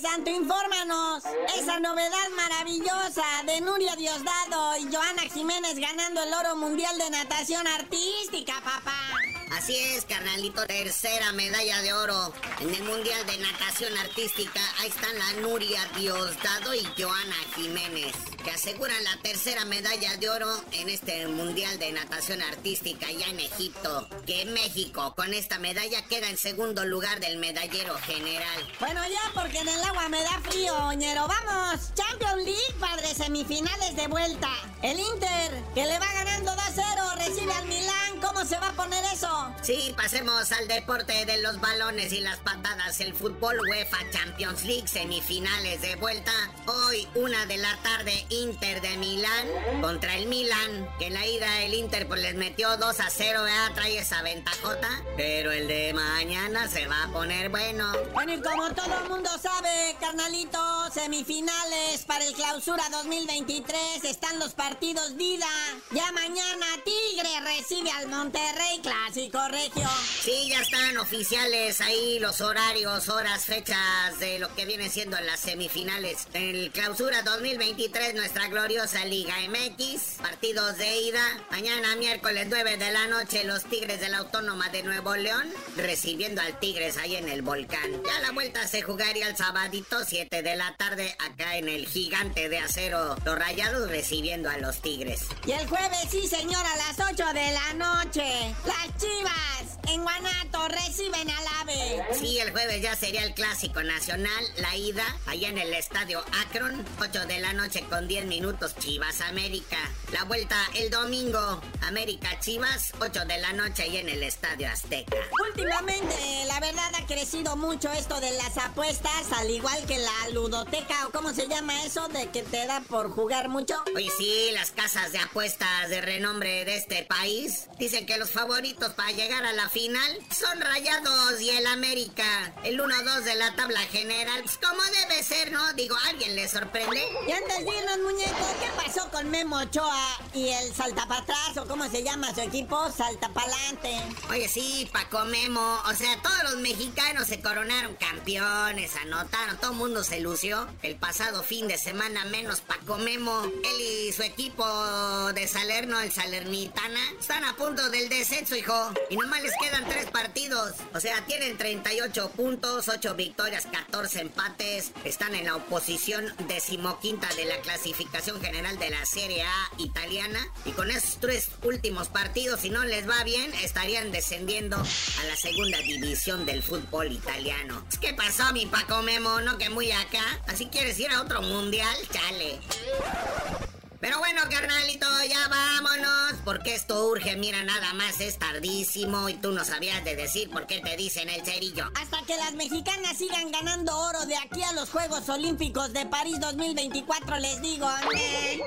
Santo, infórmanos. Esa novedad maravillosa de Nuria Diosdado y Joana Jiménez ganando el oro mundial de natación artística, papá. Así es, carnalito, tercera medalla de oro en el Mundial de Natación Artística. Ahí están la Nuria Diosdado y Joana Jiménez, que aseguran la tercera medalla de oro en este Mundial de Natación Artística ya en Egipto. Que México con esta medalla queda en segundo lugar del medallero general. Bueno, ya porque en el agua me da frío, oñero. Vamos, Champions League, padre, semifinales de vuelta. El Inter, que le va ganando 2-0, recibe al Milán. ¿Cómo se va a poner eso? Sí, pasemos al deporte de los balones y las patadas. El fútbol UEFA Champions League semifinales de vuelta. Hoy, una de la tarde, Inter de Milán contra el Milán. Que en la ida el Inter pues les metió 2 a 0, ¿verdad? Trae esa ventajota. Pero el de mañana se va a poner bueno. Bueno, y como todo el mundo sabe, carnalito, semifinales para el clausura 2023 están los partidos Dida. Ya mañana Tigre recibe al Monterrey Clásico Regio. Sí, ya están oficiales ahí los horarios, horas, fechas de lo que viene siendo las semifinales. El clausura 2023, nuestra gloriosa Liga MX. Partidos de ida. Mañana miércoles 9 de la noche, los Tigres de la Autónoma de Nuevo León recibiendo al Tigres ahí en el volcán. Ya la vuelta se jugaría el sabadito 7 de la tarde acá en el gigante de acero. Los rayados recibiendo a los Tigres. Y el jueves, sí señor, a las 8 de la noche, las Chivas en Guanato reciben al AVE. Sí, el jueves ya sería el clásico nacional, la ida, allá en el estadio Akron, 8 de la noche con 10 minutos Chivas América. La vuelta el domingo, América Chivas, 8 de la noche ahí en el estadio Azteca. Últimamente, la verdad ha crecido mucho esto de las apuestas, al igual que la ludoteca, o cómo se llama eso, de que te da por jugar mucho. Oye, sí, las casas de apuestas de renombre de este país dicen que los favoritos para llegar a la final son Rayados y el América. El 1-2 de la tabla general, pues como debe ser, ¿no? Digo, ¿alguien le sorprende? Y antes de irnos, muñeco, ¿qué pasó con Memo Ochoa y el saltapatraz, o cómo se llama su equipo? Saltapalante. Oye, sí, Paco Memo. O sea, todos los mexicanos se coronaron campeones, anotaron, todo el mundo se lució. El pasado fin de semana, menos Paco Memo. Él y su equipo de Salerno, el Salernitana, están a punto del descenso, hijo. Y nomás les quedan tres partidos. O sea, tienen 38 puntos, 8 victorias, 14 empates. Están en la oposición decimoquinta de la clasificación general de la Serie A italiana. Y con esos tres últimos partidos, si no les va bien, estarían descendiendo a la segunda división del fútbol italiano. ¿Qué pasó, mi Paco Memo? ¿No que muy acá? ¿Así quieres ir a otro mundial? Chale. Pero bueno, carnalito, ya vámonos, porque esto urge, mira, nada más es tardísimo y tú no sabías de decir por qué te dicen el cerillo. Hasta que las mexicanas sigan ganando oro de aquí a los Juegos Olímpicos de París 2024, les digo. ¿eh?